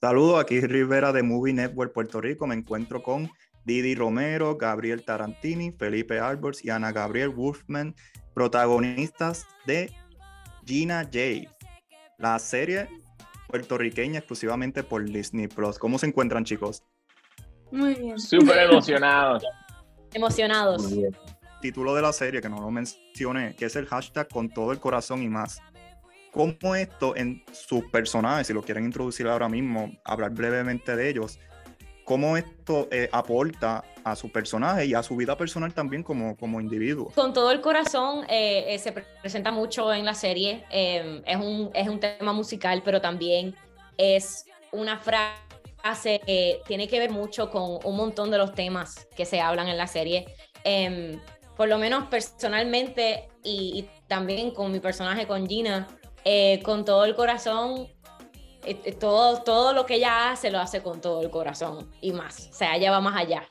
Saludos, aquí Rivera de Movie Network Puerto Rico. Me encuentro con Didi Romero, Gabriel Tarantini, Felipe Albers y Ana Gabriel Wolfman, protagonistas de Gina J, la serie puertorriqueña exclusivamente por Disney Plus. ¿Cómo se encuentran, chicos? Muy bien. Súper emocionados. Emocionados. Título de la serie, que no lo mencioné, que es el hashtag con todo el corazón y más cómo esto en sus personajes, si lo quieren introducir ahora mismo, hablar brevemente de ellos, cómo esto eh, aporta a su personaje y a su vida personal también como, como individuo. Con todo el corazón eh, eh, se presenta mucho en la serie, em, es, un, es un tema musical, pero también es una frase que tiene que ver mucho con un montón de los temas que se hablan en la serie. Em, por lo menos personalmente y, y también con mi personaje, con Gina, eh, con todo el corazón, eh, eh, todo, todo lo que ella hace lo hace con todo el corazón y más, o sea, ella va más allá.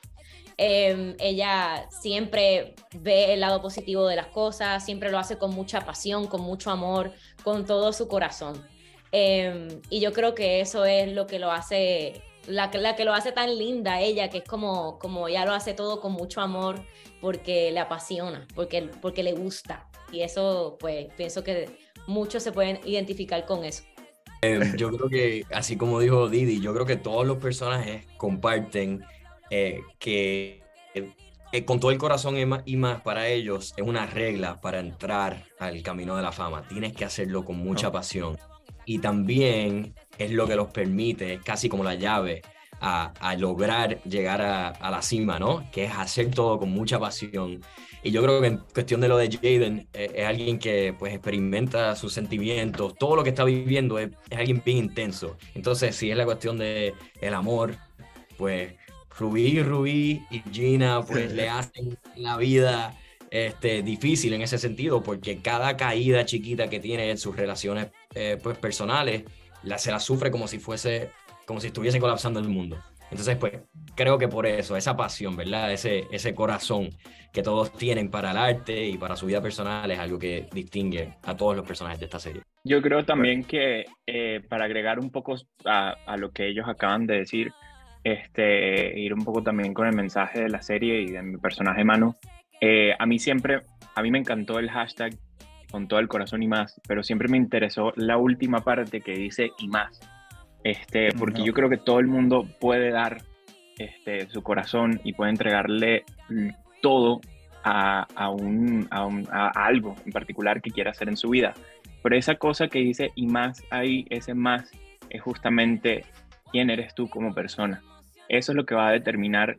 Em, ella siempre ve el lado positivo de las cosas, siempre lo hace con mucha pasión, con mucho amor, con todo su corazón. Em, y yo creo que eso es lo que lo hace, la, la, que lo hace tan linda ella, que es como, como ella lo hace todo con mucho amor porque le apasiona, porque, porque le gusta. Y eso, pues, pienso que muchos se pueden identificar con eso. Eh, yo creo que, así como dijo Didi, yo creo que todos los personajes comparten eh, que eh, con todo el corazón y más, y más, para ellos es una regla para entrar al camino de la fama. Tienes que hacerlo con mucha pasión. Y también es lo que los permite, es casi como la llave a, a lograr llegar a, a, la cima, ¿no? Que es hacer todo con mucha pasión y yo creo que en cuestión de lo de Jaden, eh, es alguien que pues experimenta sus sentimientos, todo lo que está viviendo es, es, alguien bien intenso. Entonces, si es la cuestión de el amor, pues Rubí, Rubí y Gina pues le hacen la vida este, difícil en ese sentido, porque cada caída chiquita que tiene en sus relaciones eh, pues, personales, la, se la sufre como si fuese, como si estuviese colapsando el mundo. Entonces, pues creo que por eso, esa pasión, ¿verdad? Ese, ese corazón que todos tienen para el arte y para su vida personal es algo que distingue a todos los personajes de esta serie. Yo creo también que eh, para agregar un poco a, a, lo que ellos acaban de decir, este, ir un poco también con el mensaje de la serie y de mi personaje Manu, eh, a mí siempre, a mí me encantó el hashtag con todo el corazón y más, pero siempre me interesó la última parte que dice y más este, porque yo creo que todo el mundo puede dar este, su corazón y puede entregarle todo a, a, un, a, un, a, algo en particular que quiera hacer en su vida. Pero esa cosa que dice y más ahí, ese más, es justamente quién eres tú como persona. Eso es lo que va a determinar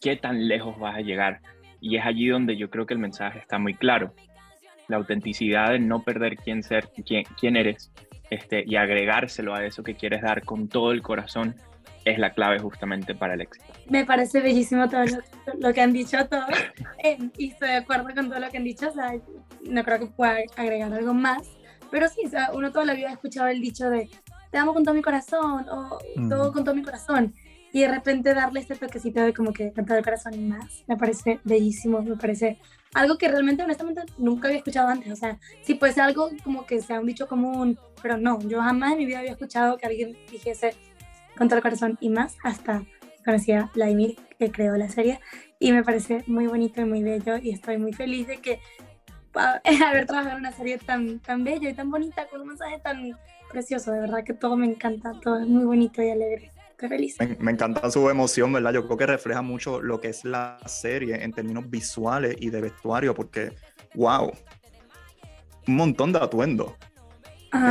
qué tan lejos vas a llegar. Y es allí donde yo creo que el mensaje está muy claro. La autenticidad de no perder quién, ser, quién, quién eres este, y agregárselo a eso que quieres dar con todo el corazón es la clave justamente para el éxito. Me parece bellísimo todo lo, que han dicho todos eh, y estoy de acuerdo con todo lo que han dicho, o sea, no creo que pueda agregar algo más, pero sí, o sea, uno toda la vida ha escuchado el dicho de te amo con todo mi corazón o todo con todo mi corazón y de repente darle este toquecito de como que con todo el corazón y más, me parece bellísimo, me parece algo que realmente honestamente nunca había escuchado antes, o sea, si puede ser algo como que sea un dicho común, pero no, yo jamás en mi vida había escuchado que alguien dijese con todo el corazón y más, hasta conocía a Vladimir, que creó la serie, y me parece muy bonito y muy bello, y estoy muy feliz de que haber trabajado en una serie tan, tan bella y tan bonita, con un mensaje tan precioso, de verdad que todo me encanta, todo es muy bonito y alegre. Feliz. Me, me, encanta su emoción, ¿verdad? Yo creo que refleja mucho lo que es la serie en términos visuales y de vestuario, porque, wow, un montón de atuendo.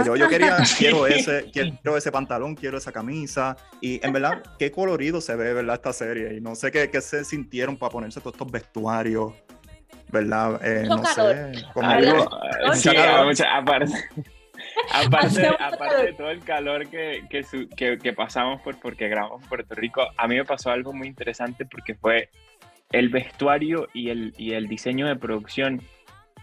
Yo, yo, quería, quiero ese, quiero ese pantalón, quiero esa camisa. Y en verdad, qué colorido se ve, ¿verdad? Esta serie. Y no sé qué, qué se sintieron para ponerse todos estos vestuarios, ¿verdad? Eh, no sé. Como mucha, aparte, aparte, aparte de todo el calor que, que, su, que, que, pasamos por, porque grabamos en Puerto Rico, a mí me pasó algo muy interesante porque fue el vestuario y el, y el diseño de producción.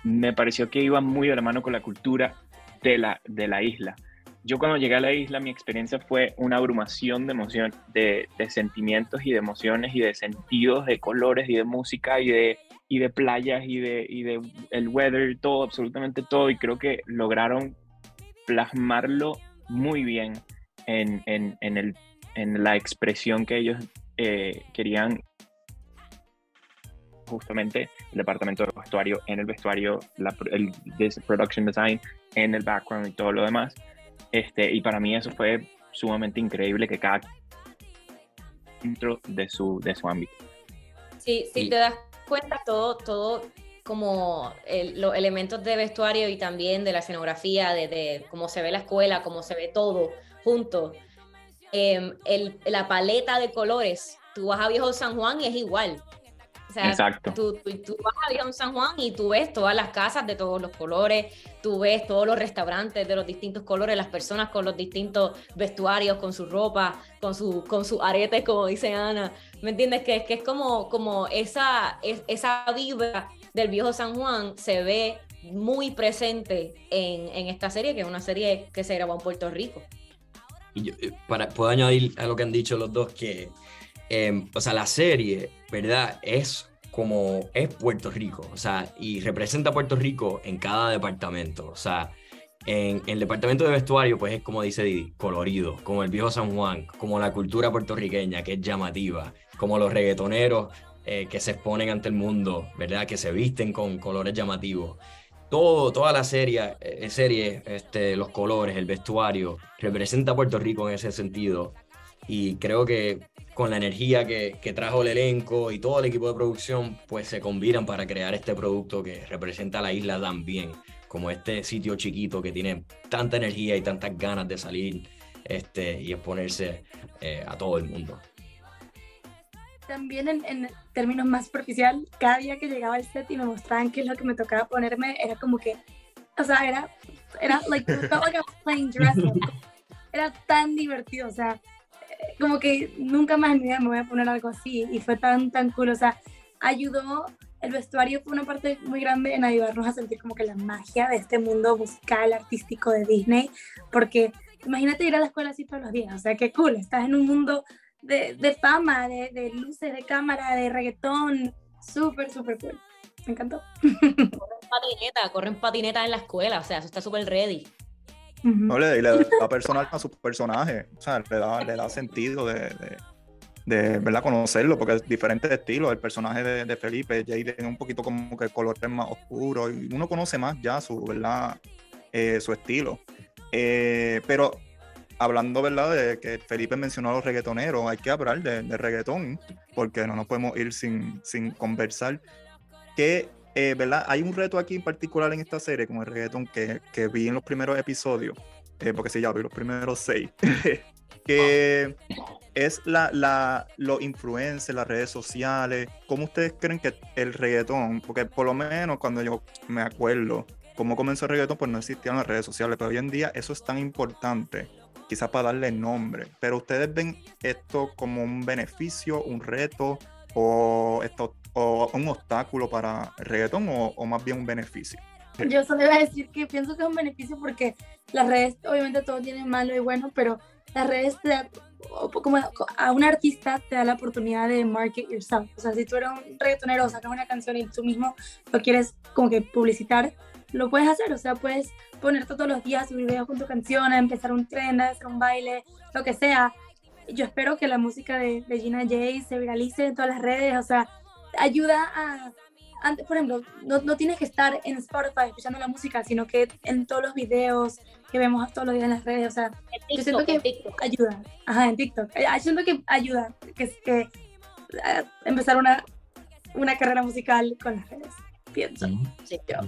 Me pareció que iba muy de la mano con la cultura de la, de la isla. Yo cuando llegué a la isla mi experiencia fue una abrumación de emoción, de, de sentimientos y de emociones y de sentidos, de colores y de música y de, y de playas y de, y de el weather, todo, absolutamente todo. Y creo que lograron plasmarlo muy bien en, en, en, el, en la expresión que ellos eh, querían justamente el departamento de vestuario, en el vestuario, la, el production design, en el background y todo lo demás. Este, y para mí eso fue sumamente increíble que cada dentro de su, de su ámbito. Sí, si te das cuenta, todo, todo como los elementos de vestuario y también de la escenografía, de, cómo se ve la escuela, cómo se ve todo junto. Em, el, la paleta de colores, tú vas a Viejo San Juan y es igual. O sea, Exacto. Tú, tú, vas a Viejo San Juan y tú ves todas las casas de todos los colores, tú ves todos los restaurantes de los distintos colores, las personas con los distintos vestuarios, con su ropa, con su, con su aretes, como dice Ana. ¿Me entiendes? Que, que es como, como esa, esa vibra del Viejo San Juan se ve muy presente en, en esta serie, que es una serie que se grabó en Puerto Rico. Eh, para, puedo añadir a lo que han dicho los dos que Em, o sea, la serie, ¿verdad? Es como es Puerto Rico, o sea, y representa a Puerto Rico en cada departamento, o sea, en, el departamento de vestuario, pues es como dice Didi, colorido, como el viejo San Juan, como la cultura puertorriqueña, que es llamativa, como los reggaetoneros eh, que se exponen ante el mundo, ¿verdad? Que se visten con colores llamativos. Todo, toda la serie, eh, este, los colores, el vestuario, representa a Puerto Rico en ese sentido. Y creo que con la energía que, trajo el elenco y todo el equipo de producción, pues se combinan para crear este producto que representa a la isla tan bien, como este sitio chiquito que tiene tanta energía y tantas ganas de salir este, y exponerse eh, a todo el mundo. También en, en, términos más superficial, cada día que llegaba al set y me mostraban qué es lo que me tocaba ponerme, era como que, o sea, era, era, like, felt like I was playing Era tan divertido, o sea, como que nunca más en mi vida me voy a poner algo así y fue tan, tan cool, o sea, ayudó, el vestuario fue una parte muy grande en ayudarnos a sentir como que la magia de este mundo musical, artístico de Disney, porque imagínate ir a la escuela así todos los días, o sea, qué cool, estás en un mundo de, de fama, de, de, luces, de cámara, de reggaetón, súper, súper cool. Me encantó. Corren patineta, corren patineta en la escuela, o sea, eso está súper ready. No, le, le, da personal a su personaje, o sea, le da, le da sentido de, de, ¿verdad? conocerlo, porque es diferente estilo. El personaje de, Felipe, Jay tiene un poquito como que color más oscuro y uno conoce más ya su, ¿verdad? Eh, su estilo. Eh, pero hablando, ¿verdad? De que Felipe mencionó a los reggaetoneros, hay que hablar de, de reggaetón, porque no nos podemos ir sin, sin conversar. ¿Qué eh, ¿verdad? Hay un reto aquí en particular en esta serie con el reggaeton que, que vi en los primeros episodios, eh, porque sí, ya vi los primeros seis, que es la, la, los influencers, las redes sociales. ¿Cómo ustedes creen que el reggaetón, porque por lo menos cuando yo me acuerdo cómo comenzó el reggaetón, pues no existían las redes sociales, pero hoy en día eso es tan importante quizás para darle nombre, pero ustedes ven esto como un beneficio, un reto, o esto o un obstáculo para el reggaetón o, más bien un beneficio? Yo solo iba a decir que pienso que es un beneficio porque las redes, obviamente todo tiene malo y bueno, pero las redes te dan, como a un artista te da la oportunidad de market yourself. O sea, si tú eres un reggaetonero, sacas una canción y tú mismo lo quieres como que publicitar, lo puedes hacer. O sea, puedes ponerte todos los días un video con tu canción, empezar un tren, hacer un baile, lo que sea. Yo espero que la música de, de Gina Jay se viralice en todas las redes. O sea, ayuda a, por ejemplo, no, no, tienes que estar en Spotify escuchando la música, sino que en todos los videos que vemos todos los días en las redes, o sea, yo siento que ayuda, ajá, en TikTok, yo siento que ayuda, que, que empezar una, una carrera musical con las redes, pienso. Sí, yo.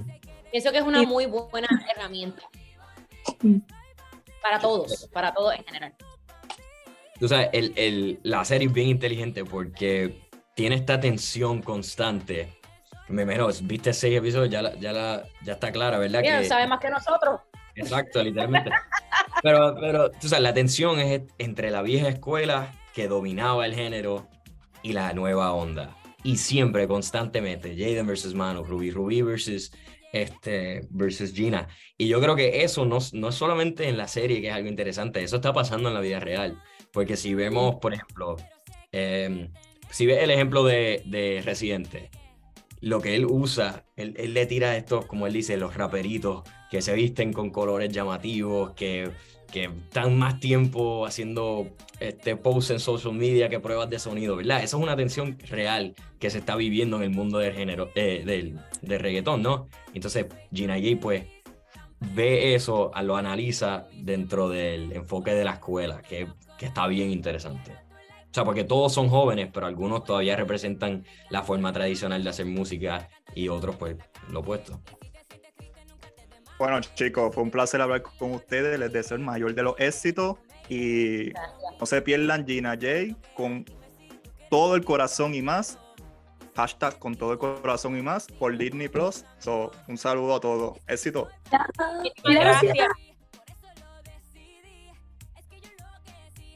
Pienso que es una muy buena herramienta para todos, para todos en general. Tú sabes, el, el, la serie es bien inteligente porque tiene esta tensión constante. Me menos, viste seis episodios, ya, ya, ya está clara, ¿verdad? que... sabe más que nosotros. Exacto, literalmente. pero, pero, tú sabes, la tensión es entre la vieja escuela que dominaba el género y la nueva onda. Y siempre, constantemente, Jaden versus Mano, Ruby, Ruby versus, este, versus Gina. Y yo creo que eso no, no es solamente en la serie que es algo interesante, eso está pasando en la vida real. Porque si vemos, por ejemplo, eh, si ves el ejemplo de, de Residente, lo que él usa, él, le tira estos, como él dice, los raperitos que se visten con colores llamativos, que que están más tiempo haciendo este, posts en social media que pruebas de sonido, ¿verdad? Esa es una tensión real que se está viviendo en el mundo del género, eh, del, del reggaetón, ¿no? Entonces, Gina J, pues, ve eso, lo analiza dentro del enfoque de la escuela, que, que está bien interesante. O sea, porque todos son jóvenes, pero algunos todavía representan la forma tradicional de hacer música y otros, pues, lo opuesto. Bueno, chicos, fue un placer hablar con ustedes. Les deseo el mayor de los éxitos y no se pierdan Gina J con todo el corazón y más. Hashtag con todo el corazón y más por Disney Plus. So, un saludo a todos. Éxito. Gracias.